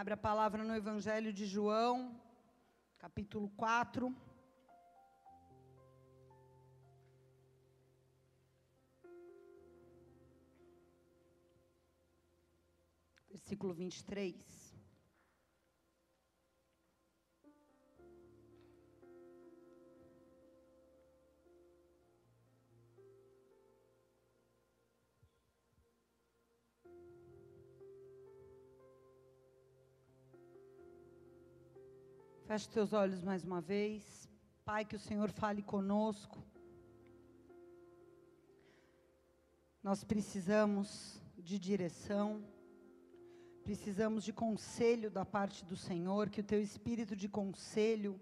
Abre a palavra no Evangelho de João, capítulo 4. Versículo 23. Feche teus olhos mais uma vez. Pai, que o Senhor fale conosco. Nós precisamos de direção, precisamos de conselho da parte do Senhor, que o teu espírito de conselho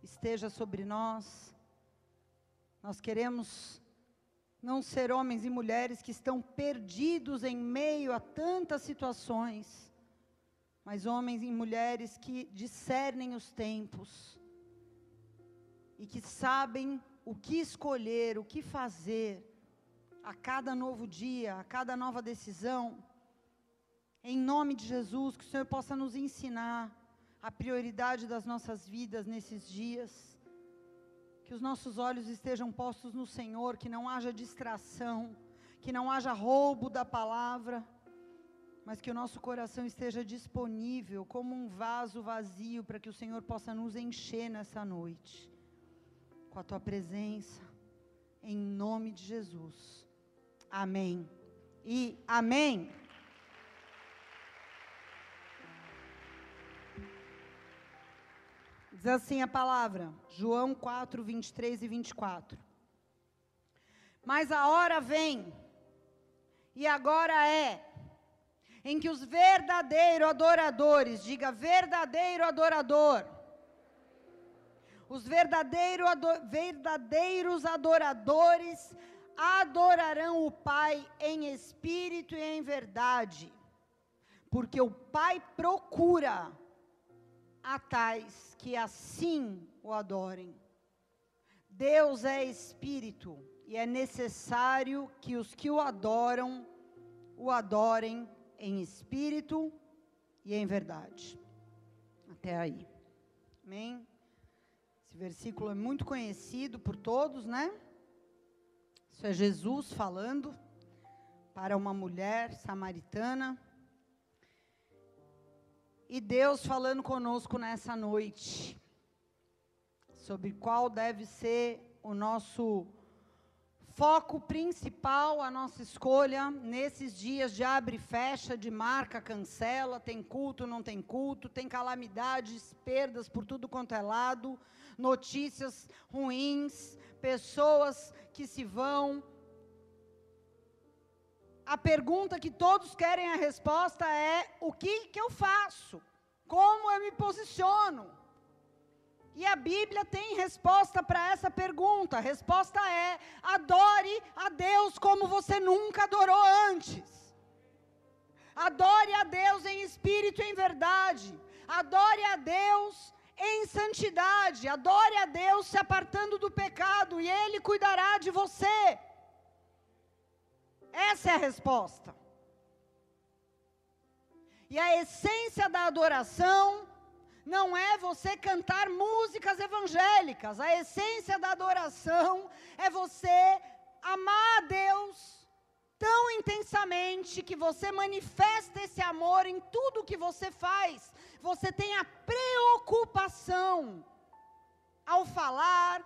esteja sobre nós. Nós queremos não ser homens e mulheres que estão perdidos em meio a tantas situações mas homens e mulheres que discernem os tempos e que sabem o que escolher, o que fazer a cada novo dia, a cada nova decisão. Em nome de Jesus, que o Senhor possa nos ensinar a prioridade das nossas vidas nesses dias. Que os nossos olhos estejam postos no Senhor, que não haja distração, que não haja roubo da palavra mas que o nosso coração esteja disponível como um vaso vazio para que o Senhor possa nos encher nessa noite com a tua presença, em nome de Jesus. Amém. E amém. Diz assim a palavra, João 4, 23 e 24. Mas a hora vem, e agora é, em que os verdadeiros adoradores, diga verdadeiro adorador, os verdadeiro ado verdadeiros adoradores adorarão o Pai em espírito e em verdade, porque o Pai procura a tais que assim o adorem. Deus é espírito e é necessário que os que o adoram o adorem em espírito e em verdade. Até aí. Amém? Esse versículo é muito conhecido por todos, né? Isso é Jesus falando para uma mulher samaritana. E Deus falando conosco nessa noite sobre qual deve ser o nosso foco principal, a nossa escolha nesses dias de abre e fecha, de marca, cancela, tem culto, não tem culto, tem calamidades, perdas por tudo quanto é lado, notícias ruins, pessoas que se vão. A pergunta que todos querem a resposta é: o que, que eu faço? Como eu me posiciono? E a Bíblia tem resposta para essa pergunta. A resposta é: adore a Deus como você nunca adorou antes. Adore a Deus em espírito e em verdade. Adore a Deus em santidade. Adore a Deus se apartando do pecado e Ele cuidará de você. Essa é a resposta. E a essência da adoração não é você cantar músicas evangélicas. A essência da adoração é você amar a Deus tão intensamente que você manifesta esse amor em tudo que você faz. Você tem a preocupação ao falar,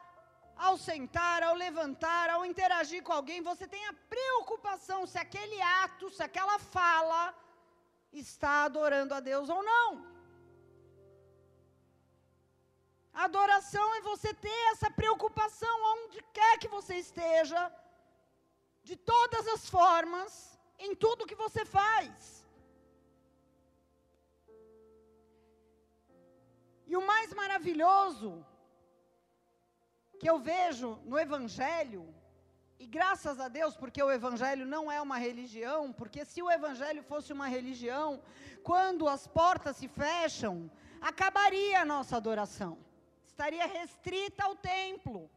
ao sentar, ao levantar, ao interagir com alguém, você tem a preocupação se aquele ato, se aquela fala está adorando a Deus ou não. Adoração é você ter essa preocupação onde quer que você esteja, de todas as formas, em tudo que você faz. E o mais maravilhoso que eu vejo no Evangelho, e graças a Deus, porque o Evangelho não é uma religião, porque se o Evangelho fosse uma religião, quando as portas se fecham, acabaria a nossa adoração estaria restrita ao templo,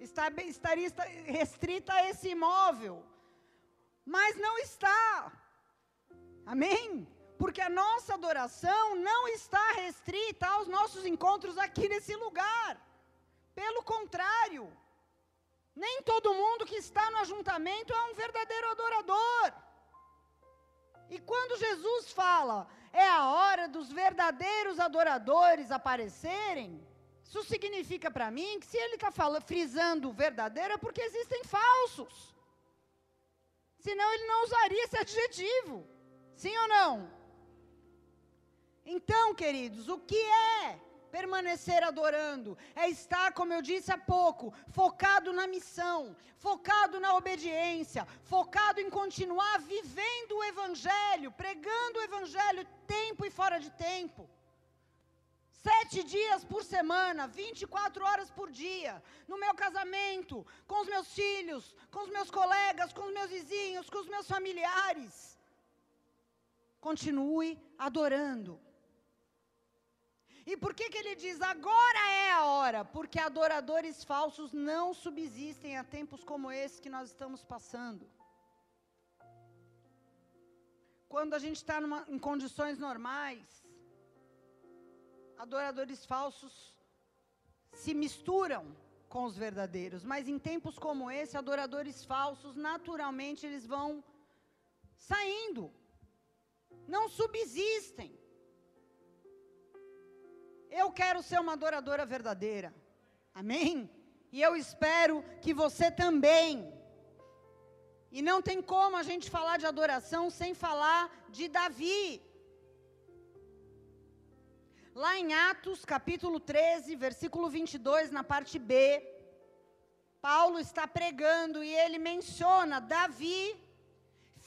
estaria restrita a esse imóvel, mas não está. Amém? Porque a nossa adoração não está restrita aos nossos encontros aqui nesse lugar. Pelo contrário, nem todo mundo que está no ajuntamento é um verdadeiro adorador. E quando Jesus fala, é a hora dos verdadeiros adoradores aparecerem, isso significa para mim que se ele está frisando verdadeiro é porque existem falsos. Senão ele não usaria esse adjetivo. Sim ou não? Então, queridos, o que é permanecer adorando? É estar, como eu disse há pouco, focado na missão, focado na obediência, focado em continuar vivendo o Evangelho, pregando o Evangelho tempo e fora de tempo. Sete dias por semana, 24 horas por dia, no meu casamento, com os meus filhos, com os meus colegas, com os meus vizinhos, com os meus familiares. Continue adorando. E por que, que ele diz agora é a hora? Porque adoradores falsos não subsistem a tempos como esse que nós estamos passando. Quando a gente está em condições normais, adoradores falsos se misturam com os verdadeiros, mas em tempos como esse, adoradores falsos, naturalmente, eles vão saindo, não subsistem. Eu quero ser uma adoradora verdadeira, amém? E eu espero que você também. E não tem como a gente falar de adoração sem falar de Davi. Lá em Atos, capítulo 13, versículo 22, na parte B, Paulo está pregando e ele menciona Davi,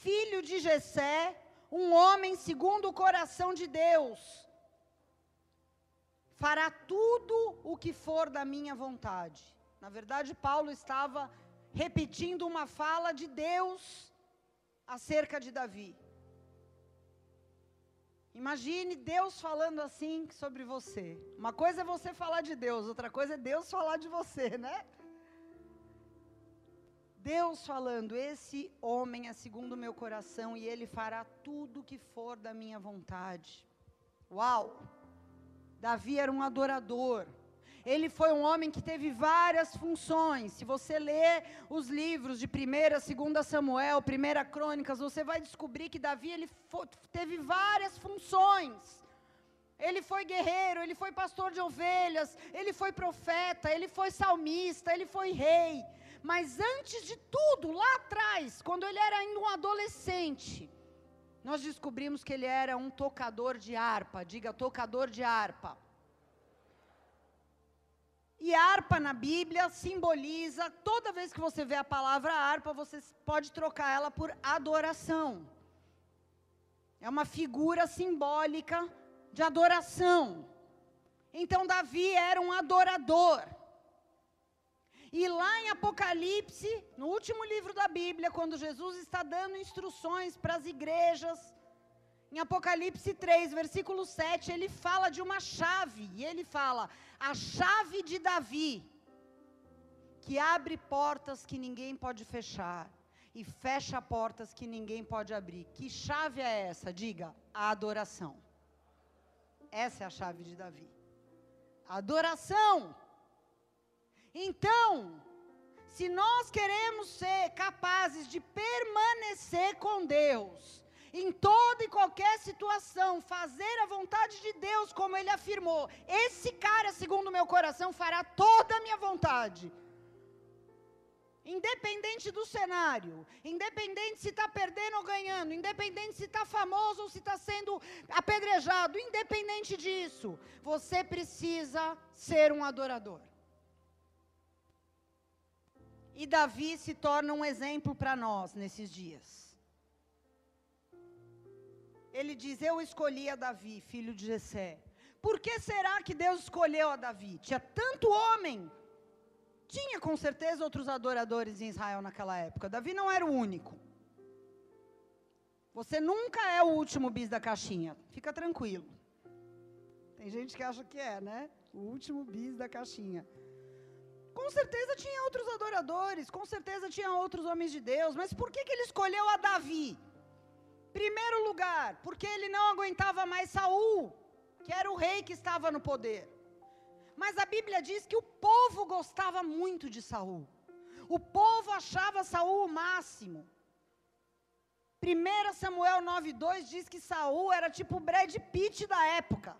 filho de Jessé, um homem segundo o coração de Deus. Fará tudo o que for da minha vontade. Na verdade, Paulo estava repetindo uma fala de Deus acerca de Davi. Imagine Deus falando assim sobre você. Uma coisa é você falar de Deus, outra coisa é Deus falar de você, né? Deus falando: Esse homem é segundo o meu coração e ele fará tudo que for da minha vontade. Uau! Davi era um adorador. Ele foi um homem que teve várias funções. Se você ler os livros de 1 2 Samuel, 1 Crônicas, você vai descobrir que Davi ele foi, teve várias funções. Ele foi guerreiro, ele foi pastor de ovelhas, ele foi profeta, ele foi salmista, ele foi rei. Mas antes de tudo, lá atrás, quando ele era ainda um adolescente, nós descobrimos que ele era um tocador de harpa. Diga, tocador de harpa. E harpa na Bíblia simboliza, toda vez que você vê a palavra harpa, você pode trocar ela por adoração. É uma figura simbólica de adoração. Então, Davi era um adorador. E lá em Apocalipse, no último livro da Bíblia, quando Jesus está dando instruções para as igrejas, em Apocalipse 3, versículo 7, ele fala de uma chave, e ele fala: a chave de Davi, que abre portas que ninguém pode fechar, e fecha portas que ninguém pode abrir. Que chave é essa? Diga: a adoração. Essa é a chave de Davi. Adoração. Então, se nós queremos ser capazes de permanecer com Deus, em toda e qualquer situação, fazer a vontade de Deus, como ele afirmou. Esse cara, segundo o meu coração, fará toda a minha vontade. Independente do cenário, independente se está perdendo ou ganhando, independente se está famoso ou se está sendo apedrejado, independente disso, você precisa ser um adorador. E Davi se torna um exemplo para nós nesses dias. Ele diz: Eu escolhi a Davi, filho de Jessé. Por que será que Deus escolheu a Davi? Tinha tanto homem. Tinha com certeza outros adoradores em Israel naquela época. Davi não era o único. Você nunca é o último bis da caixinha. Fica tranquilo. Tem gente que acha que é, né? O último bis da caixinha. Com certeza tinha outros adoradores, com certeza tinha outros homens de Deus, mas por que, que ele escolheu a Davi? Primeiro lugar, porque ele não aguentava mais Saul, que era o rei que estava no poder. Mas a Bíblia diz que o povo gostava muito de Saul. O povo achava Saul o máximo. 1 Samuel 9:2 diz que Saul era tipo o Brad Pitt da época.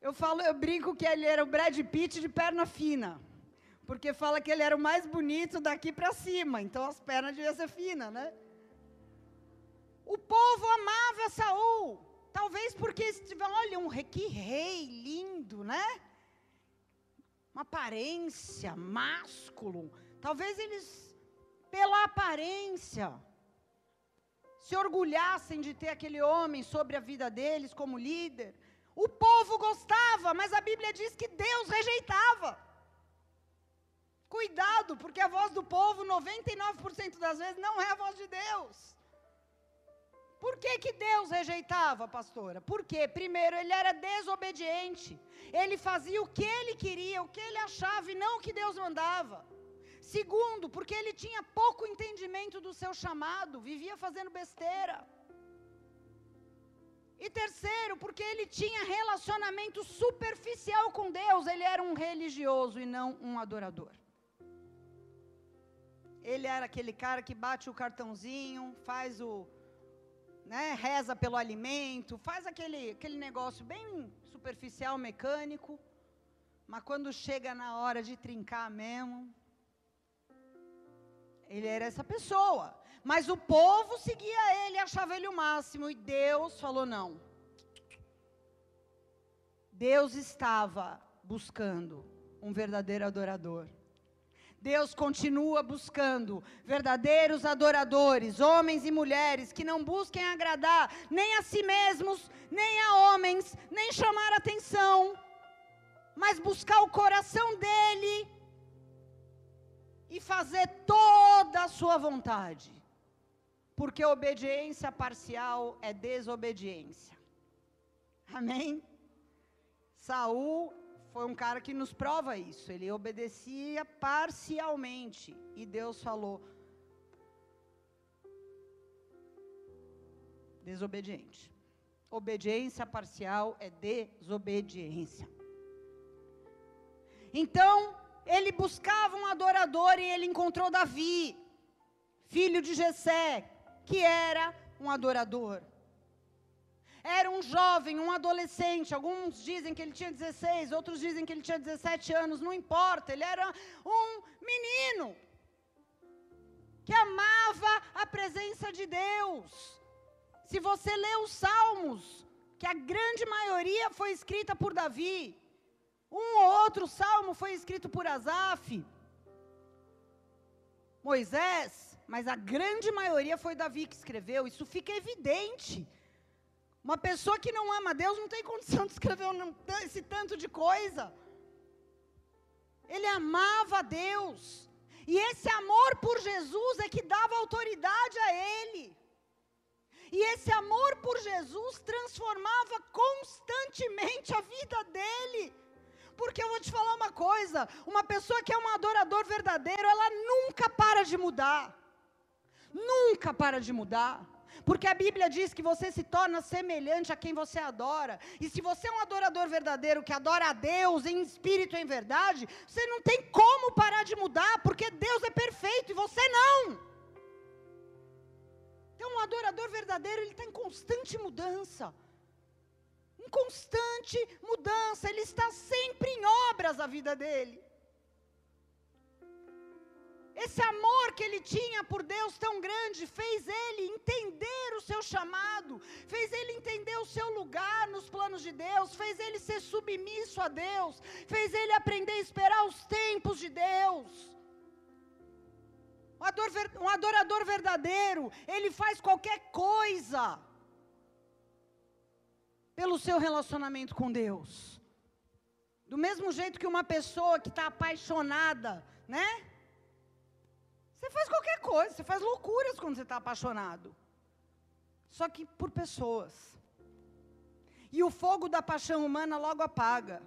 Eu falo, eu brinco que ele era o Brad Pitt de perna fina. Porque fala que ele era o mais bonito daqui para cima, então as pernas deviam ser finas, né? O povo amava Saul. Talvez porque olha, um rei, que rei lindo, né? Uma aparência, másculo. Talvez eles, pela aparência, se orgulhassem de ter aquele homem sobre a vida deles como líder. O povo gostava, mas a Bíblia diz que Deus rejeitava. Cuidado, porque a voz do povo, 99% das vezes, não é a voz de Deus. Por que, que Deus rejeitava, pastora? Porque, primeiro, ele era desobediente. Ele fazia o que ele queria, o que ele achava e não o que Deus mandava. Segundo, porque ele tinha pouco entendimento do seu chamado, vivia fazendo besteira. E terceiro, porque ele tinha relacionamento superficial com Deus, ele era um religioso e não um adorador. Ele era aquele cara que bate o cartãozinho, faz o. Né, reza pelo alimento, faz aquele, aquele negócio bem superficial, mecânico, mas quando chega na hora de trincar mesmo, ele era essa pessoa. Mas o povo seguia ele, achava ele o máximo. E Deus falou: não. Deus estava buscando um verdadeiro adorador. Deus continua buscando verdadeiros adoradores, homens e mulheres que não busquem agradar nem a si mesmos, nem a homens, nem chamar atenção, mas buscar o coração dele e fazer toda a sua vontade. Porque obediência parcial é desobediência. Amém? Saul foi um cara que nos prova isso. Ele obedecia parcialmente e Deus falou: desobediente. Obediência parcial é desobediência. Então, ele buscava um adorador e ele encontrou Davi, filho de Jessé, que era um adorador. Era um jovem, um adolescente. Alguns dizem que ele tinha 16, outros dizem que ele tinha 17 anos, não importa. Ele era um menino que amava a presença de Deus. Se você lê os Salmos, que a grande maioria foi escrita por Davi, um ou outro salmo foi escrito por Asaf, Moisés, mas a grande maioria foi Davi que escreveu. Isso fica evidente. Uma pessoa que não ama Deus não tem condição de escrever esse tanto de coisa. Ele amava Deus. E esse amor por Jesus é que dava autoridade a ele. E esse amor por Jesus transformava constantemente a vida dele. Porque eu vou te falar uma coisa: uma pessoa que é um adorador verdadeiro, ela nunca para de mudar. Nunca para de mudar. Porque a Bíblia diz que você se torna semelhante a quem você adora. E se você é um adorador verdadeiro que adora a Deus em espírito e em verdade, você não tem como parar de mudar, porque Deus é perfeito e você não. Então, um adorador verdadeiro, ele está em constante mudança em constante mudança, ele está sempre em obras a vida dele. Esse amor que ele tinha por Deus tão grande fez ele entender o seu chamado, fez ele entender o seu lugar nos planos de Deus, fez ele ser submisso a Deus, fez ele aprender a esperar os tempos de Deus. Um adorador verdadeiro, ele faz qualquer coisa pelo seu relacionamento com Deus. Do mesmo jeito que uma pessoa que está apaixonada, né? Você faz qualquer coisa, você faz loucuras quando você está apaixonado. Só que por pessoas. E o fogo da paixão humana logo apaga.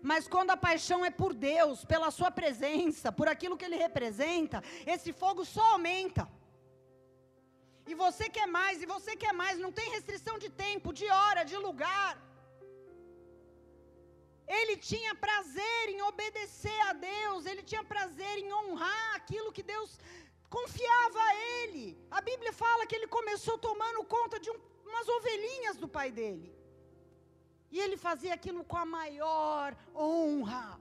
Mas quando a paixão é por Deus, pela Sua presença, por aquilo que Ele representa, esse fogo só aumenta. E você quer mais, e você quer mais, não tem restrição de tempo, de hora, de lugar. Ele tinha prazer em obedecer a Deus, ele tinha prazer em honrar aquilo que Deus confiava a ele. A Bíblia fala que ele começou tomando conta de um, umas ovelhinhas do pai dele. E ele fazia aquilo com a maior honra.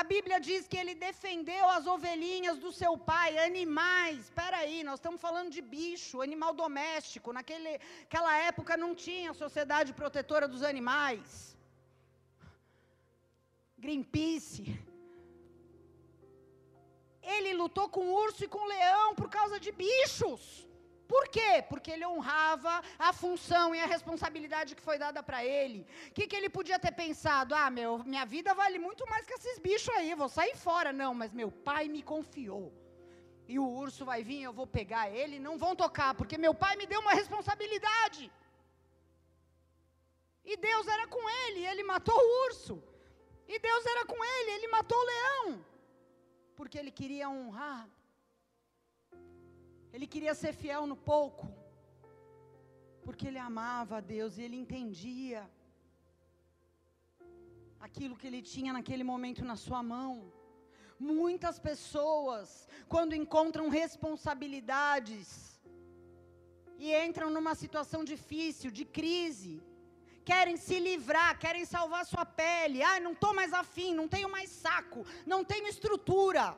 A Bíblia diz que ele defendeu as ovelhinhas do seu pai, animais. Espera aí, nós estamos falando de bicho, animal doméstico. Naquela época não tinha sociedade protetora dos animais. Greenpeace. Ele lutou com urso e com leão por causa de bichos. Por quê? Porque ele honrava a função e a responsabilidade que foi dada para ele. O que, que ele podia ter pensado? Ah, meu, minha vida vale muito mais que esses bichos aí, vou sair fora. Não, mas meu pai me confiou. E o urso vai vir, eu vou pegar ele, não vão tocar, porque meu pai me deu uma responsabilidade. E Deus era com ele, ele matou o urso. E Deus era com ele, ele matou o leão. Porque ele queria honrar ele queria ser fiel no pouco, porque ele amava a Deus e ele entendia aquilo que ele tinha naquele momento na sua mão. Muitas pessoas, quando encontram responsabilidades e entram numa situação difícil, de crise, querem se livrar, querem salvar sua pele. Ah, não estou mais afim, não tenho mais saco, não tenho estrutura.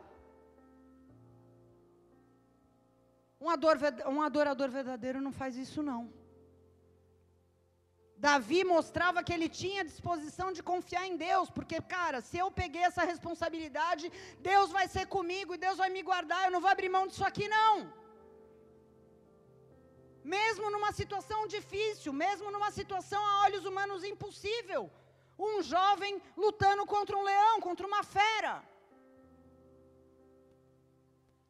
Um, ador, um adorador verdadeiro não faz isso, não. Davi mostrava que ele tinha disposição de confiar em Deus, porque, cara, se eu peguei essa responsabilidade, Deus vai ser comigo e Deus vai me guardar, eu não vou abrir mão disso aqui, não. Mesmo numa situação difícil, mesmo numa situação a olhos humanos impossível, um jovem lutando contra um leão, contra uma fera.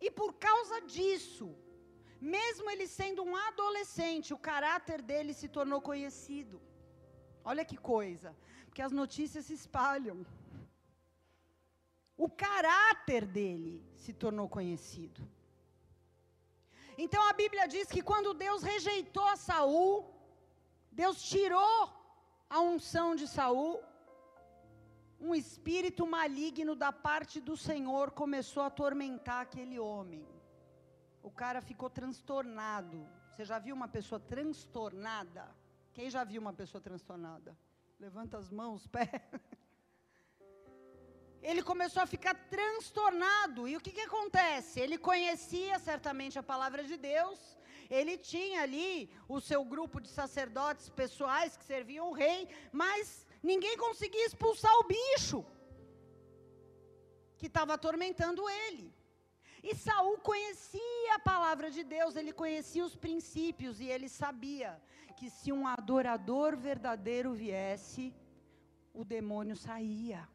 E por causa disso, mesmo ele sendo um adolescente, o caráter dele se tornou conhecido. Olha que coisa, porque as notícias se espalham. O caráter dele se tornou conhecido. Então a Bíblia diz que quando Deus rejeitou Saul, Deus tirou a unção de Saul, um espírito maligno da parte do Senhor começou a atormentar aquele homem o cara ficou transtornado. Você já viu uma pessoa transtornada? Quem já viu uma pessoa transtornada? Levanta as mãos, pé. Ele começou a ficar transtornado. E o que, que acontece? Ele conhecia certamente a palavra de Deus. Ele tinha ali o seu grupo de sacerdotes pessoais que serviam o rei, mas ninguém conseguia expulsar o bicho que estava atormentando ele. E Saul conhecia a palavra de Deus, ele conhecia os princípios e ele sabia que se um adorador verdadeiro viesse, o demônio saía.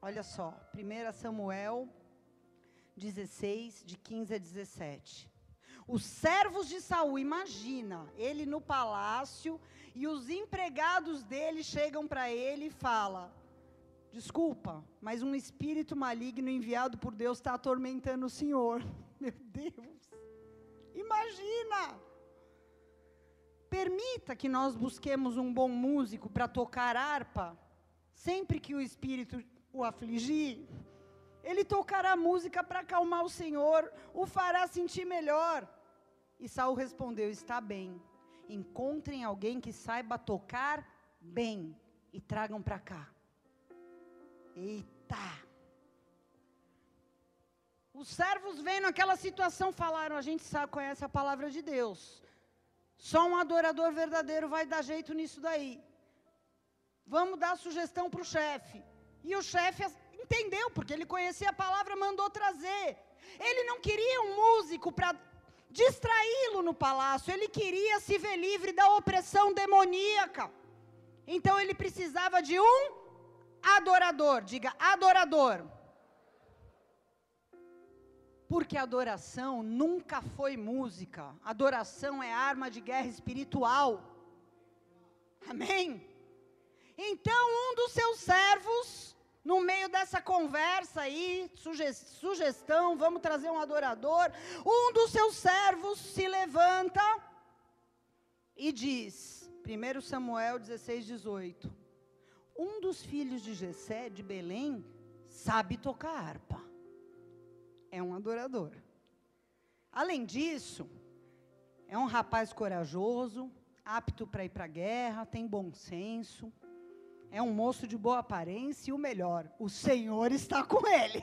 Olha só, 1 Samuel 16, de 15 a 17. Os servos de Saul, imagina, ele no palácio e os empregados dele chegam para ele e falam: Desculpa, mas um espírito maligno enviado por Deus está atormentando o Senhor. Meu Deus, imagina! Permita que nós busquemos um bom músico para tocar harpa, sempre que o espírito o afligir. Ele tocará música para acalmar o Senhor, o fará sentir melhor. E Saul respondeu: Está bem. Encontrem alguém que saiba tocar bem e tragam para cá. Eita! Os servos vendo aquela situação falaram: a gente sabe, conhece a palavra de Deus. Só um adorador verdadeiro vai dar jeito nisso daí. Vamos dar sugestão para o chefe. E o chefe entendeu, porque ele conhecia a palavra, mandou trazer. Ele não queria um músico para distraí-lo no palácio, ele queria se ver livre da opressão demoníaca. Então ele precisava de um adorador, diga adorador. Porque adoração nunca foi música, adoração é arma de guerra espiritual. Amém? Então um dos seus servos no meio dessa conversa aí, suge sugestão, vamos trazer um adorador, um dos seus servos se levanta e diz, 1 Samuel 16, 18, um dos filhos de Jessé, de Belém, sabe tocar harpa. É um adorador. Além disso, é um rapaz corajoso, apto para ir para a guerra, tem bom senso, é um moço de boa aparência e o melhor, o Senhor está com ele.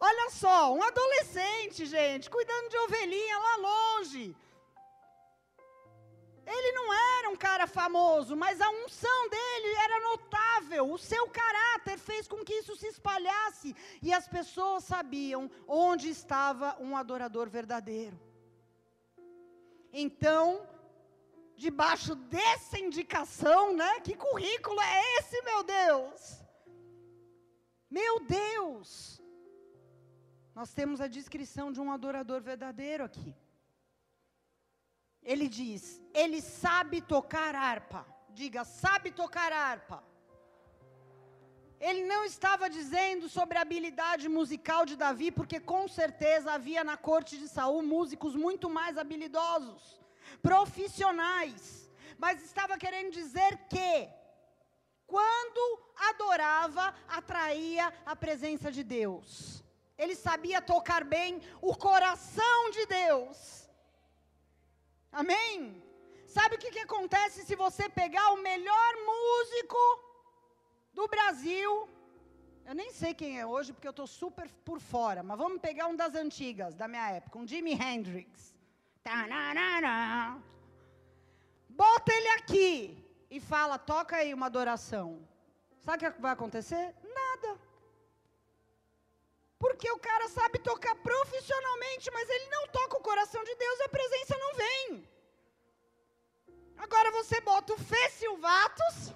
Olha só, um adolescente, gente, cuidando de ovelhinha lá longe. Ele não era um cara famoso, mas a unção dele era notável. O seu caráter fez com que isso se espalhasse e as pessoas sabiam onde estava um adorador verdadeiro. Então, debaixo dessa indicação, né? Que currículo é esse, meu Deus? Meu Deus! Nós temos a descrição de um adorador verdadeiro aqui. Ele diz: ele sabe tocar harpa. Diga, sabe tocar harpa. Ele não estava dizendo sobre a habilidade musical de Davi, porque com certeza havia na corte de Saul músicos muito mais habilidosos, profissionais. Mas estava querendo dizer que quando adorava, atraía a presença de Deus. Ele sabia tocar bem o coração de Deus. Amém? Sabe o que, que acontece se você pegar o melhor músico do Brasil. Eu nem sei quem é hoje, porque eu estou super por fora, mas vamos pegar um das antigas, da minha época, um Jimi Hendrix. Bota ele aqui e fala, toca aí uma adoração. Sabe o que vai acontecer? Nada. Porque o cara sabe tocar profissionalmente, mas ele não toca o coração de Deus e a presença não vem. Agora você bota o Fê Silvatos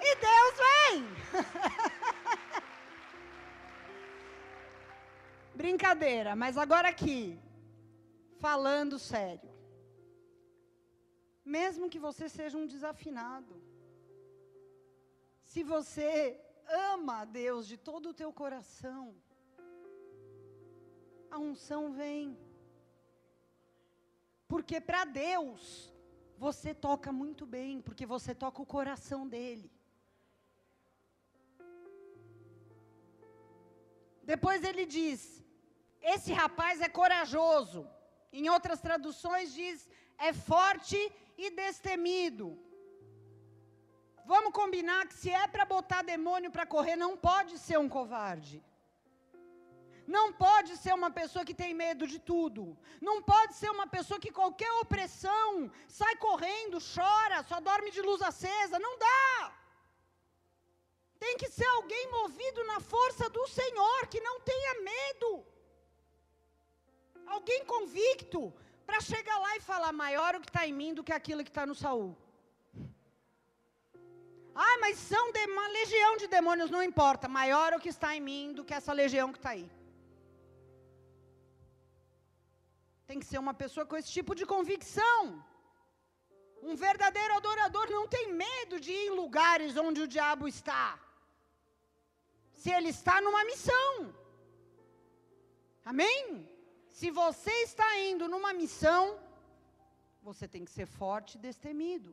E Deus vem. Brincadeira, mas agora aqui, falando sério. Mesmo que você seja um desafinado, se você ama a Deus de todo o teu coração, a unção vem. Porque para Deus, você toca muito bem, porque você toca o coração dele. Depois ele diz: esse rapaz é corajoso. Em outras traduções diz: é forte e destemido. Vamos combinar que se é para botar demônio para correr, não pode ser um covarde. Não pode ser uma pessoa que tem medo de tudo. Não pode ser uma pessoa que qualquer opressão sai correndo, chora, só dorme de luz acesa. Não dá. Tem que ser alguém movido na força do Senhor, que não tenha medo. Alguém convicto, para chegar lá e falar: maior o que está em mim do que aquilo que está no Saul. Ah, mas são uma legião de demônios, não importa. Maior o que está em mim do que essa legião que está aí. Tem que ser uma pessoa com esse tipo de convicção. Um verdadeiro adorador não tem medo de ir em lugares onde o diabo está se ele está numa missão. Amém? Se você está indo numa missão, você tem que ser forte e destemido,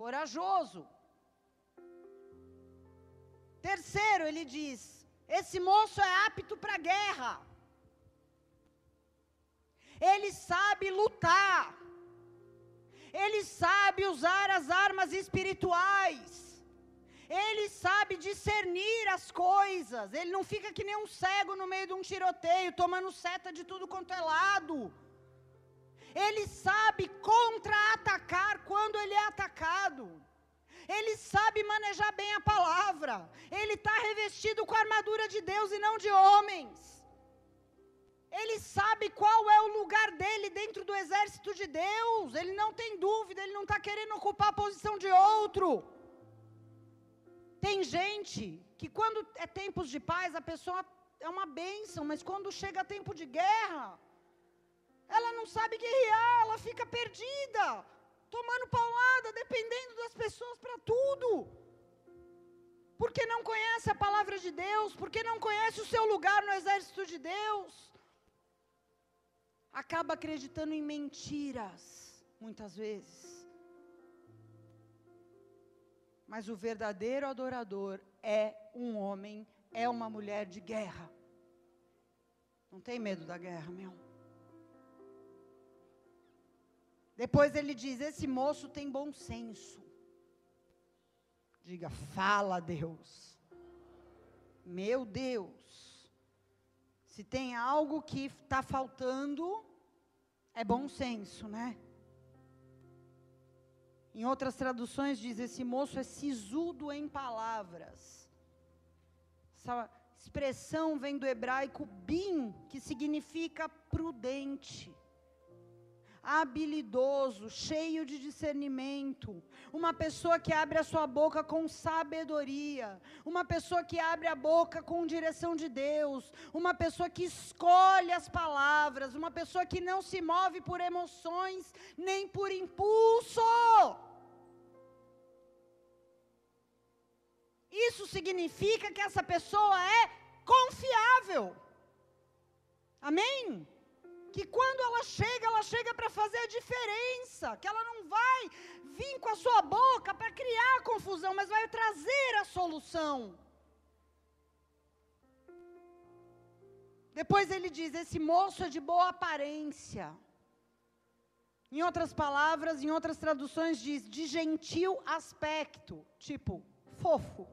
corajoso. Terceiro, ele diz: esse moço é apto para a guerra. Ele sabe lutar. Ele sabe usar as armas espirituais. Ele sabe discernir as coisas. Ele não fica que nem um cego no meio de um tiroteio, tomando seta de tudo quanto é lado. Ele sabe contra-atacar quando ele é atacado. Ele sabe manejar bem a palavra. Ele está revestido com a armadura de Deus e não de homens. Ele sabe qual é o lugar dele dentro do exército de Deus. Ele não tem dúvida, ele não está querendo ocupar a posição de outro. Tem gente que quando é tempos de paz, a pessoa é uma bênção, mas quando chega tempo de guerra, ela não sabe guerrear, ela fica perdida. tomando paulada, dependendo das pessoas para tudo. Porque não conhece a palavra de Deus, porque não conhece o seu lugar no exército de Deus. Acaba acreditando em mentiras, muitas vezes. Mas o verdadeiro adorador é um homem, é uma mulher de guerra. Não tem medo da guerra, meu. Depois ele diz: Esse moço tem bom senso. Diga, fala Deus. Meu Deus. Se tem algo que está faltando, é bom senso, né? Em outras traduções diz: esse moço é sisudo em palavras. Essa expressão vem do hebraico bim, que significa prudente habilidoso, cheio de discernimento, uma pessoa que abre a sua boca com sabedoria, uma pessoa que abre a boca com direção de Deus, uma pessoa que escolhe as palavras, uma pessoa que não se move por emoções nem por impulso. Isso significa que essa pessoa é confiável. Amém? Que quando ela chega, ela chega para fazer a diferença, que ela não vai vir com a sua boca para criar confusão, mas vai trazer a solução. Depois ele diz: esse moço é de boa aparência. Em outras palavras, em outras traduções, diz de gentil aspecto, tipo, fofo.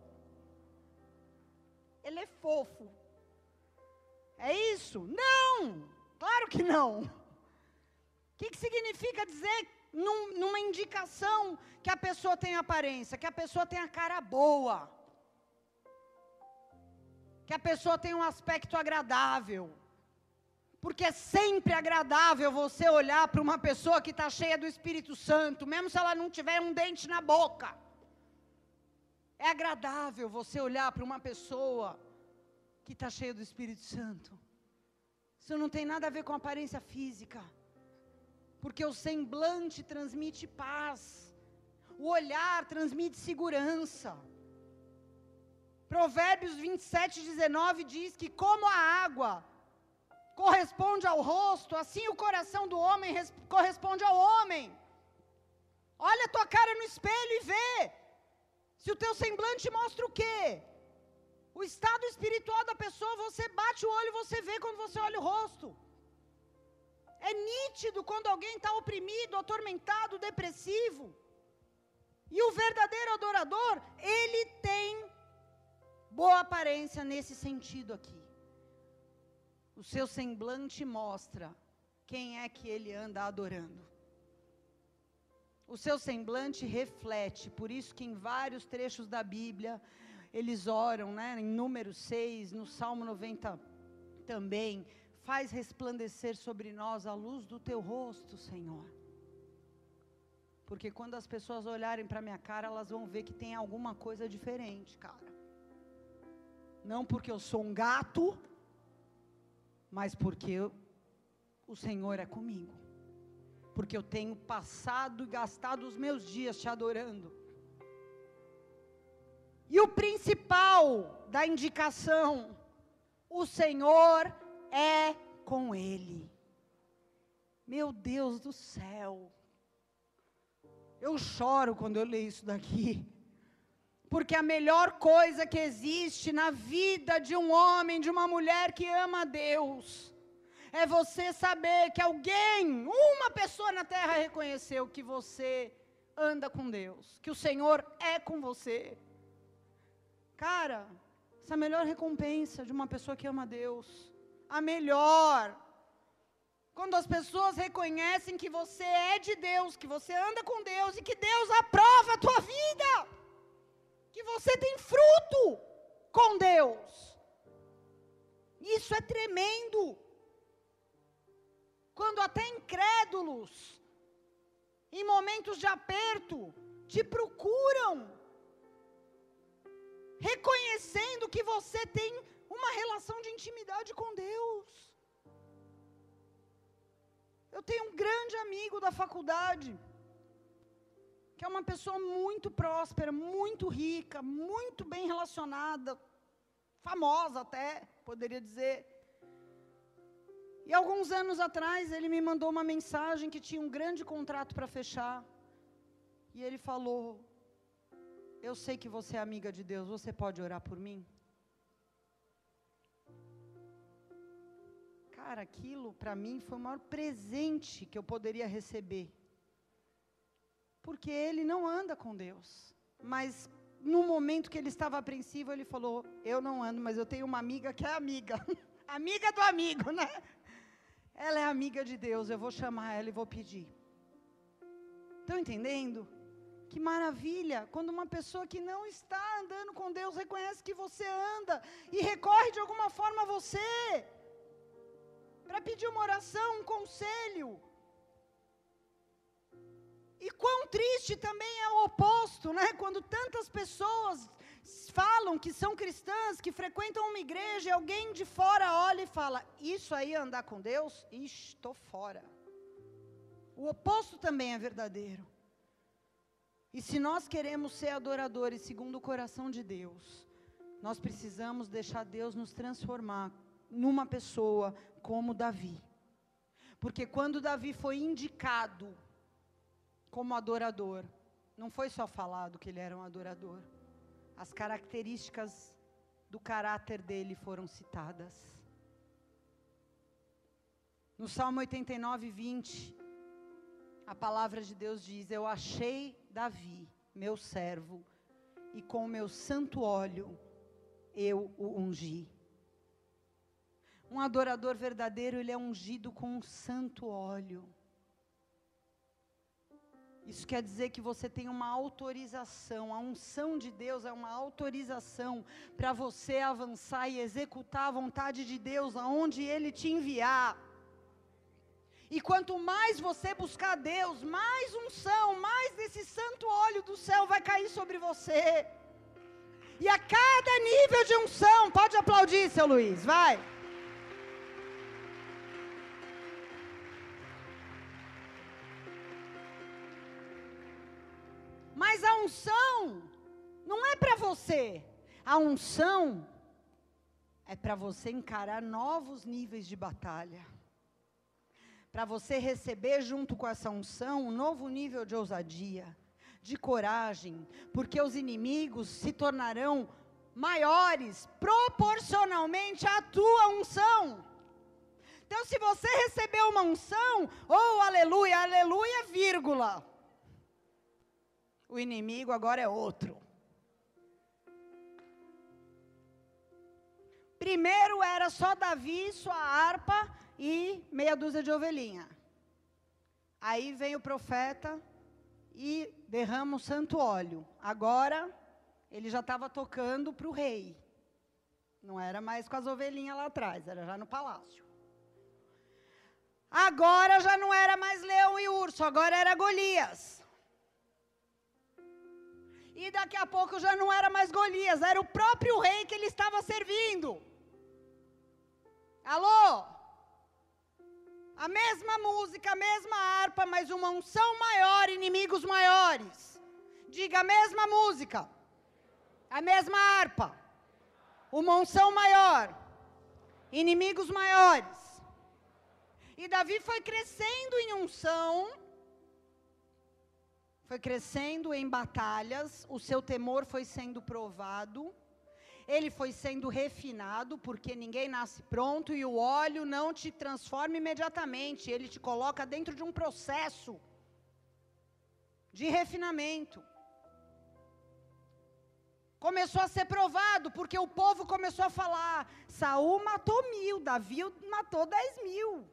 Ele é fofo. É isso? Não! Claro que não. O que, que significa dizer num, numa indicação que a pessoa tem aparência, que a pessoa tem a cara boa, que a pessoa tem um aspecto agradável? Porque é sempre agradável você olhar para uma pessoa que está cheia do Espírito Santo, mesmo se ela não tiver um dente na boca. É agradável você olhar para uma pessoa que está cheia do Espírito Santo. Isso não tem nada a ver com aparência física. Porque o semblante transmite paz. O olhar transmite segurança. Provérbios 27, 19 diz que, como a água corresponde ao rosto, assim o coração do homem corresponde ao homem. Olha a tua cara no espelho e vê. Se o teu semblante mostra o quê? O estado espiritual da pessoa, você bate o olho você vê quando você olha o rosto. É nítido quando alguém está oprimido, atormentado, depressivo. E o verdadeiro adorador, ele tem boa aparência nesse sentido aqui. O seu semblante mostra quem é que ele anda adorando. O seu semblante reflete, por isso que em vários trechos da Bíblia, eles oram, né, em número 6, no Salmo 90 também, faz resplandecer sobre nós a luz do teu rosto, Senhor. Porque quando as pessoas olharem para minha cara, elas vão ver que tem alguma coisa diferente, cara. Não porque eu sou um gato, mas porque eu, o Senhor é comigo. Porque eu tenho passado e gastado os meus dias te adorando. E o principal da indicação, o Senhor é com ele. Meu Deus do céu. Eu choro quando eu leio isso daqui. Porque a melhor coisa que existe na vida de um homem, de uma mulher que ama a Deus, é você saber que alguém, uma pessoa na terra reconheceu que você anda com Deus, que o Senhor é com você. Cara, essa é a melhor recompensa de uma pessoa que ama Deus. A melhor. Quando as pessoas reconhecem que você é de Deus, que você anda com Deus e que Deus aprova a tua vida. Que você tem fruto com Deus. Isso é tremendo. Quando até incrédulos, em momentos de aperto, te procuram reconhecendo que você tem uma relação de intimidade com Deus. Eu tenho um grande amigo da faculdade. que é uma pessoa muito próspera, muito rica, muito bem relacionada, famosa até, poderia dizer. E alguns anos atrás ele me mandou uma mensagem que tinha um grande contrato para fechar. E ele falou: Eu sei que você é amiga de Deus, você pode orar por mim? Cara, aquilo para mim foi o maior presente que eu poderia receber. Porque ele não anda com Deus. Mas no momento que ele estava apreensivo, ele falou: Eu não ando, mas eu tenho uma amiga que é amiga. amiga do amigo, né? Ela é amiga de Deus, eu vou chamar ela e vou pedir. Estão entendendo? Que maravilha, quando uma pessoa que não está andando com Deus reconhece que você anda e recorre de alguma forma a você para pedir uma oração, um conselho. E quão triste também é o oposto, né? Quando tantas pessoas falam que são cristãs, que frequentam uma igreja, e alguém de fora olha e fala: Isso aí é andar com Deus? Estou fora. O oposto também é verdadeiro. E se nós queremos ser adoradores segundo o coração de Deus, nós precisamos deixar Deus nos transformar numa pessoa como Davi. Porque quando Davi foi indicado como adorador, não foi só falado que ele era um adorador. As características do caráter dele foram citadas. No Salmo 89, 20, a palavra de Deus diz: Eu achei Davi, meu servo, e com meu santo óleo eu o ungi. Um adorador verdadeiro, ele é ungido com um santo óleo. Isso quer dizer que você tem uma autorização, a unção de Deus é uma autorização para você avançar e executar a vontade de Deus aonde Ele te enviar. E quanto mais você buscar Deus, mais unção, mais desse santo óleo do céu vai cair sobre você. E a cada nível de unção, pode aplaudir, seu Luiz, vai. Mas a unção não é para você. A unção é para você encarar novos níveis de batalha. Para você receber junto com essa unção um novo nível de ousadia, de coragem, porque os inimigos se tornarão maiores proporcionalmente à tua unção. Então, se você recebeu uma unção, ou oh, aleluia, aleluia, vírgula o inimigo agora é outro. Primeiro era só Davi, sua harpa e meia dúzia de ovelhinha. Aí vem o profeta e derrama o santo óleo. Agora ele já estava tocando para o rei. Não era mais com as ovelhinhas lá atrás, era já no palácio. Agora já não era mais leão e urso, agora era Golias. E daqui a pouco já não era mais Golias, era o próprio rei que ele estava servindo. Alô? A mesma música, a mesma harpa, mas uma unção maior, inimigos maiores. Diga a mesma música, a mesma harpa, uma unção maior, inimigos maiores. E Davi foi crescendo em unção foi crescendo em batalhas, o seu temor foi sendo provado, ele foi sendo refinado, porque ninguém nasce pronto e o óleo não te transforma imediatamente, ele te coloca dentro de um processo de refinamento. Começou a ser provado, porque o povo começou a falar: Saul matou mil, Davi matou dez mil.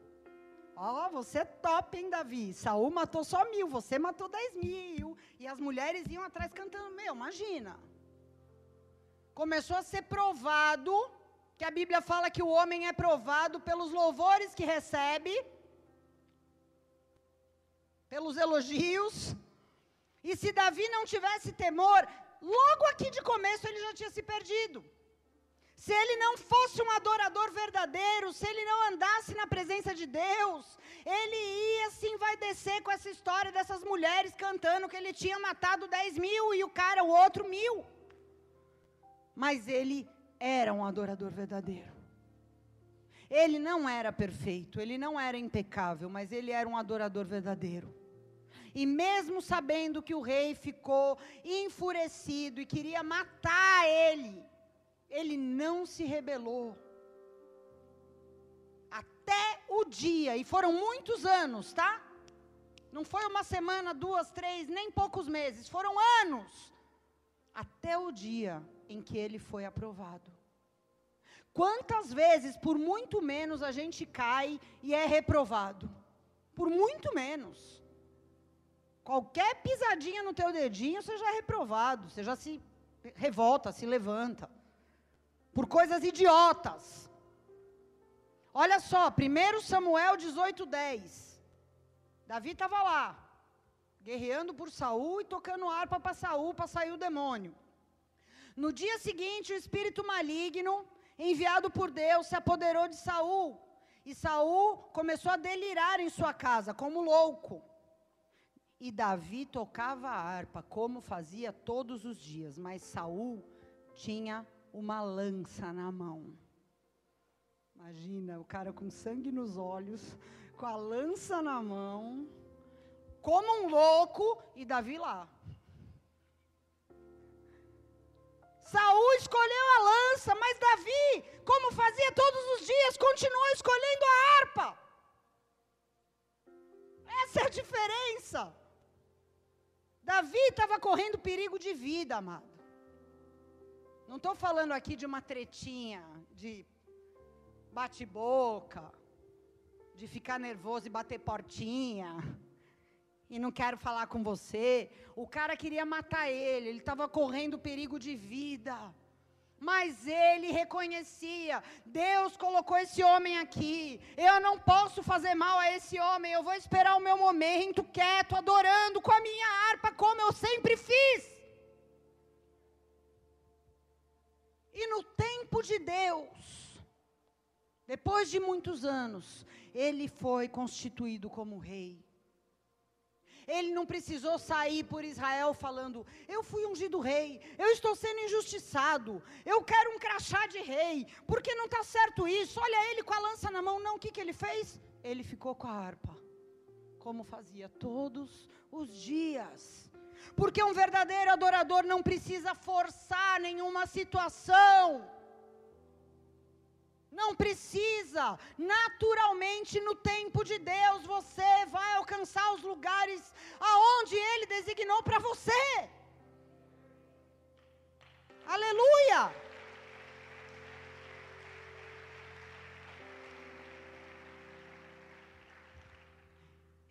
Ó, oh, você é top, hein, Davi? Saul matou só mil, você matou dez mil. E as mulheres iam atrás cantando, meu, imagina. Começou a ser provado, que a Bíblia fala que o homem é provado pelos louvores que recebe, pelos elogios. E se Davi não tivesse temor, logo aqui de começo ele já tinha se perdido. se ele não fosse um adorador verdadeiro, se ele não andasse na presença de Deus, ele ia se envaidecer com essa história dessas mulheres cantando que ele tinha matado 10 mil e o cara, o outro, mil. Mas ele era um adorador verdadeiro. Ele não era perfeito, ele não era impecável, mas ele era um adorador verdadeiro. E mesmo sabendo que o rei ficou enfurecido e queria matar ele, ele não se rebelou. Até o dia, e foram muitos anos, tá? Não foi uma semana, duas, três, nem poucos meses, foram anos. Até o dia em que ele foi aprovado. Quantas vezes, por muito menos, a gente cai e é reprovado? Por muito menos. Qualquer pisadinha no teu dedinho, você já é reprovado, você já se revolta, se levanta por coisas idiotas. Olha só, 1 Samuel 18:10. Davi estava lá, guerreando por Saul e tocando harpa para Saul para sair o demônio. No dia seguinte, o espírito maligno, enviado por Deus, se apoderou de Saul. E Saul começou a delirar em sua casa, como louco. E Davi tocava a harpa, como fazia todos os dias, mas Saul tinha uma lança na mão. Imagina o cara com sangue nos olhos, com a lança na mão, como um louco, e Davi lá. Saul escolheu a lança, mas Davi, como fazia todos os dias, continuou escolhendo a harpa. Essa é a diferença. Davi estava correndo perigo de vida, amado. Não estou falando aqui de uma tretinha, de bate-boca, de ficar nervoso e bater portinha, e não quero falar com você. O cara queria matar ele, ele estava correndo perigo de vida. Mas ele reconhecia: Deus colocou esse homem aqui. Eu não posso fazer mal a esse homem. Eu vou esperar o meu momento quieto, adorando com a minha harpa, como eu sempre fiz. E no tempo de Deus, depois de muitos anos, ele foi constituído como rei. Ele não precisou sair por Israel falando: Eu fui ungido rei, eu estou sendo injustiçado, eu quero um crachá de rei, porque não está certo isso. Olha ele com a lança na mão. Não, o que, que ele fez? Ele ficou com a harpa, como fazia todos os dias. Porque um verdadeiro adorador não precisa forçar nenhuma situação. Não precisa. Naturalmente, no tempo de Deus, você vai alcançar os lugares aonde Ele designou para você. Aleluia!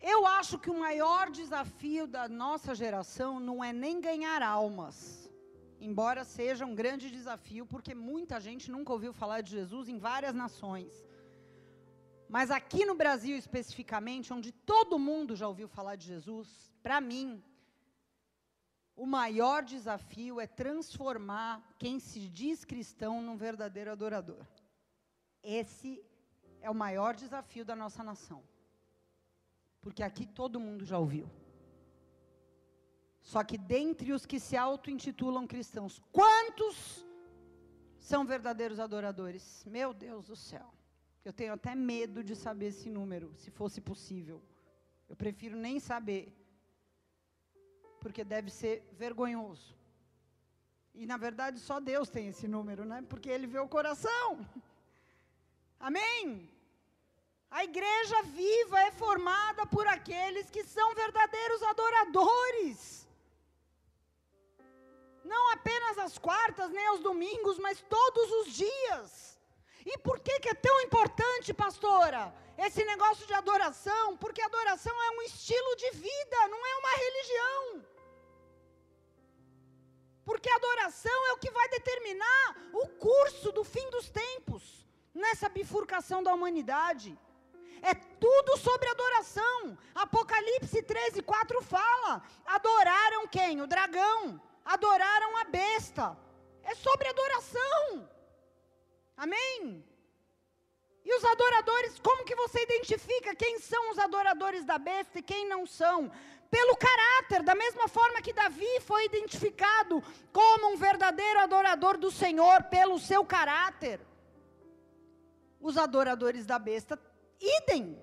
Eu acho que o maior desafio da nossa geração não é nem ganhar almas, embora seja um grande desafio, porque muita gente nunca ouviu falar de Jesus em várias nações. Mas aqui no Brasil especificamente, onde todo mundo já ouviu falar de Jesus, para mim, o maior desafio é transformar quem se diz cristão num verdadeiro adorador. Esse é o maior desafio da nossa nação. Porque aqui todo mundo já ouviu. Só que dentre os que se auto-intitulam cristãos, quantos são verdadeiros adoradores? Meu Deus do céu. Eu tenho até medo de saber esse número, se fosse possível. Eu prefiro nem saber. Porque deve ser vergonhoso. E na verdade só Deus tem esse número, né? Porque ele vê o coração. Amém? A igreja viva é formada por aqueles que são verdadeiros adoradores. Não apenas às quartas, nem aos domingos, mas todos os dias. E por que, que é tão importante, pastora, esse negócio de adoração? Porque adoração é um estilo de vida, não é uma religião. Porque adoração é o que vai determinar o curso do fim dos tempos, nessa bifurcação da humanidade. É tudo sobre adoração. Apocalipse 13, 4 fala: adoraram quem? O dragão. Adoraram a besta. É sobre adoração. Amém? E os adoradores, como que você identifica quem são os adoradores da besta e quem não são? Pelo caráter, da mesma forma que Davi foi identificado como um verdadeiro adorador do Senhor, pelo seu caráter. Os adoradores da besta, idem.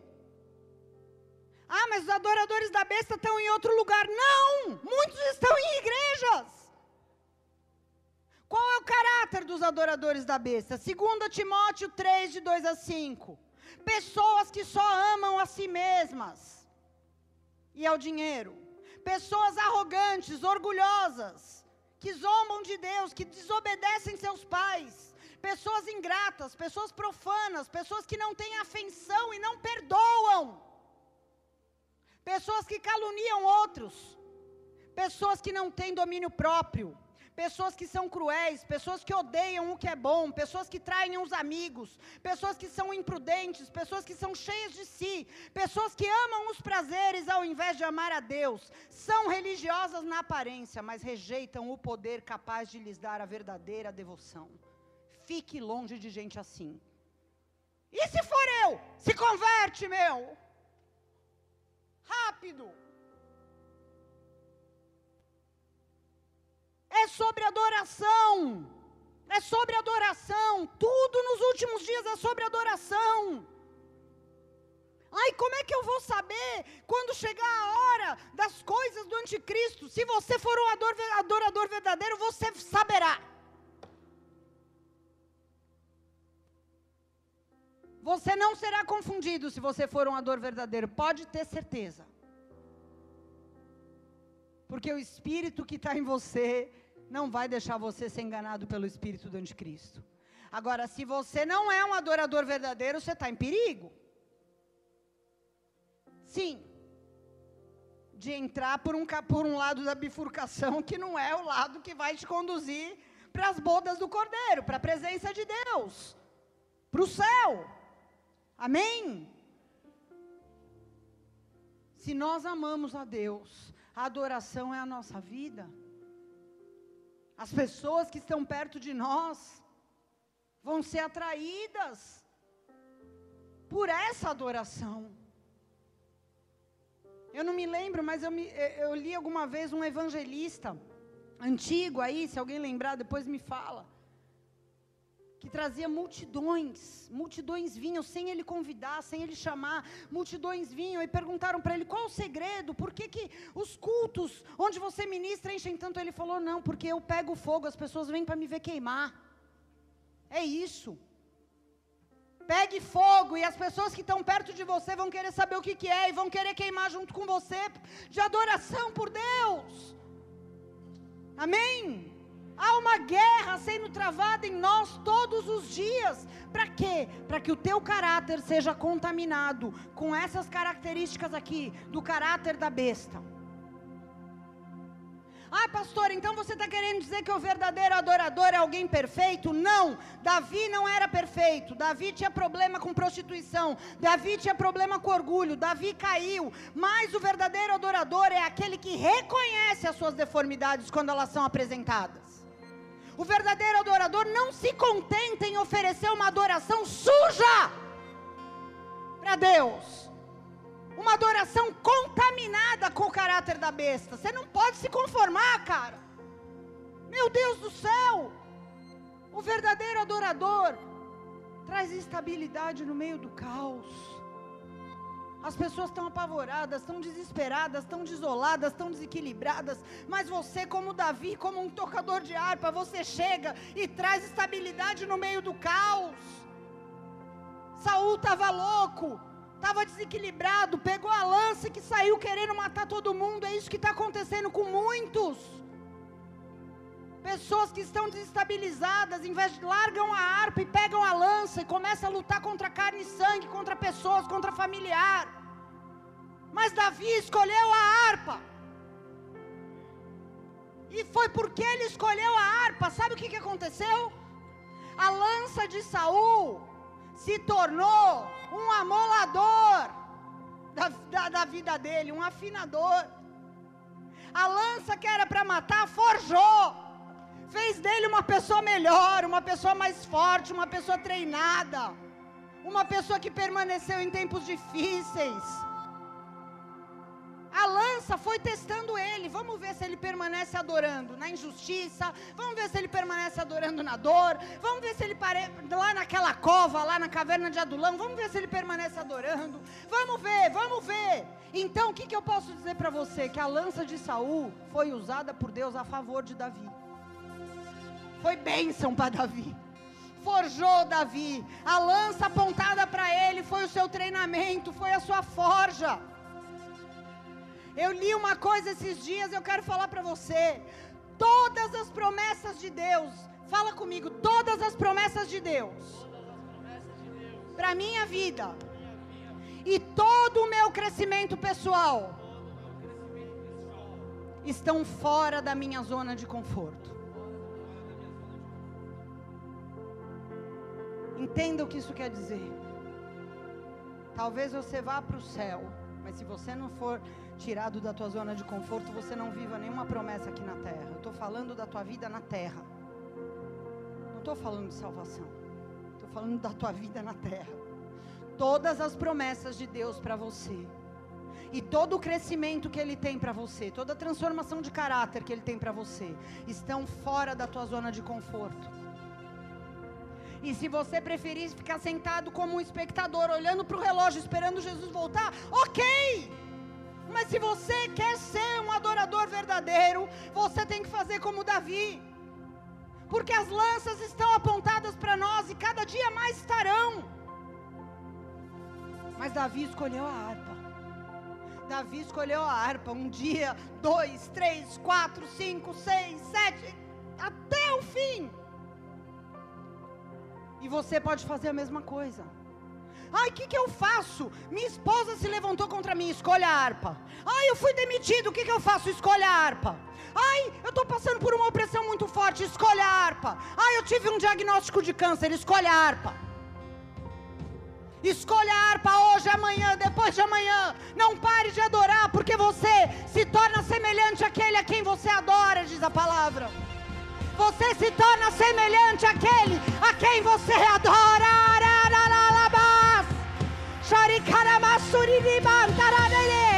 Ah, mas os adoradores da besta estão em outro lugar. Não! Muitos estão em igrejas. Qual é o caráter dos adoradores da besta? 2 Timóteo 3, de 2 a 5. Pessoas que só amam a si mesmas e ao dinheiro. Pessoas arrogantes, orgulhosas, que zombam de Deus, que desobedecem seus pais. Pessoas ingratas, pessoas profanas, pessoas que não têm afeição e não perdoam. Pessoas que caluniam outros. Pessoas que não têm domínio próprio pessoas que são cruéis, pessoas que odeiam o que é bom, pessoas que traem os amigos, pessoas que são imprudentes, pessoas que são cheias de si, pessoas que amam os prazeres ao invés de amar a Deus, são religiosas na aparência, mas rejeitam o poder capaz de lhes dar a verdadeira devoção. Fique longe de gente assim. E se for eu? Se converte, meu! Rápido! é sobre adoração. É sobre adoração. Tudo nos últimos dias é sobre adoração. Ai, como é que eu vou saber quando chegar a hora das coisas do anticristo? Se você for um adorador verdadeiro, você saberá. Você não será confundido se você for um adorador verdadeiro, pode ter certeza. Porque o espírito que está em você não vai deixar você ser enganado pelo espírito do anticristo. Agora, se você não é um adorador verdadeiro, você está em perigo. Sim. De entrar por um, por um lado da bifurcação que não é o lado que vai te conduzir para as bodas do Cordeiro, para a presença de Deus, para o céu. Amém? Se nós amamos a Deus, a adoração é a nossa vida. As pessoas que estão perto de nós vão ser atraídas por essa adoração. Eu não me lembro, mas eu, me, eu li alguma vez um evangelista antigo aí, se alguém lembrar, depois me fala que trazia multidões, multidões vinham sem ele convidar, sem ele chamar, multidões vinham e perguntaram para ele qual o segredo, por que, que os cultos onde você ministra enchem tanto? Ele falou: não, porque eu pego fogo, as pessoas vêm para me ver queimar. É isso. Pegue fogo e as pessoas que estão perto de você vão querer saber o que, que é e vão querer queimar junto com você de adoração por Deus. Amém? Há uma guerra sendo travada em nós todos os dias. Para quê? Para que o teu caráter seja contaminado com essas características aqui, do caráter da besta. Ah, pastor, então você está querendo dizer que o verdadeiro adorador é alguém perfeito? Não, Davi não era perfeito. Davi tinha problema com prostituição. Davi tinha problema com orgulho. Davi caiu. Mas o verdadeiro adorador é aquele que reconhece as suas deformidades quando elas são apresentadas. O verdadeiro adorador não se contenta em oferecer uma adoração suja para Deus. Uma adoração contaminada com o caráter da besta. Você não pode se conformar, cara. Meu Deus do céu! O verdadeiro adorador traz estabilidade no meio do caos. As pessoas estão apavoradas, estão desesperadas, estão desoladas, estão desequilibradas. Mas você, como Davi, como um tocador de harpa, você chega e traz estabilidade no meio do caos. Saul estava louco, estava desequilibrado, pegou a lança que saiu querendo matar todo mundo. É isso que está acontecendo com muitos. Pessoas que estão desestabilizadas, em vez de largam a harpa e pegam a lança e começam a lutar contra carne e sangue, contra pessoas, contra familiar. Mas Davi escolheu a harpa. E foi porque ele escolheu a harpa. Sabe o que, que aconteceu? A lança de Saul se tornou um amolador da, da, da vida dele, um afinador. A lança que era para matar forjou fez dele uma pessoa melhor, uma pessoa mais forte, uma pessoa treinada, uma pessoa que permaneceu em tempos difíceis. A lança foi testando ele. Vamos ver se ele permanece adorando na injustiça. Vamos ver se ele permanece adorando na dor. Vamos ver se ele pare... lá naquela cova, lá na caverna de Adulão. Vamos ver se ele permanece adorando. Vamos ver, vamos ver. Então, o que, que eu posso dizer para você? Que a lança de Saul foi usada por Deus a favor de Davi. Foi bênção para Davi forjou Davi. A lança apontada para ele foi o seu treinamento, foi a sua forja. Eu li uma coisa esses dias, eu quero falar para você. Todas as promessas de Deus, fala comigo, todas as promessas de Deus, para minha vida e todo o meu crescimento pessoal estão fora da minha zona de conforto. Entenda o que isso quer dizer. Talvez você vá para o céu, mas se você não for tirado da tua zona de conforto, você não viva nenhuma promessa aqui na terra. Eu estou falando da tua vida na terra. Não estou falando de salvação. Estou falando da tua vida na terra. Todas as promessas de Deus para você. E todo o crescimento que Ele tem para você, toda a transformação de caráter que Ele tem para você, estão fora da tua zona de conforto. E se você preferir ficar sentado como um espectador, olhando para o relógio, esperando Jesus voltar, ok. Mas se você quer ser um adorador verdadeiro, você tem que fazer como Davi. Porque as lanças estão apontadas para nós e cada dia mais estarão. Mas Davi escolheu a harpa. Davi escolheu a harpa. Um dia, dois, três, quatro, cinco, seis, sete, até o fim. E você pode fazer a mesma coisa. Ai, o que, que eu faço? Minha esposa se levantou contra mim, escolha a harpa. Ai, eu fui demitido, o que, que eu faço? Escolha a harpa. Ai, eu estou passando por uma opressão muito forte, escolha a harpa. Ai, eu tive um diagnóstico de câncer, escolha a harpa. Escolha a harpa hoje, amanhã, depois de amanhã. Não pare de adorar, porque você se torna semelhante àquele a quem você adora, diz a palavra. Você se torna semelhante àquele a quem você adora. Sharikaramasuriribantaradere.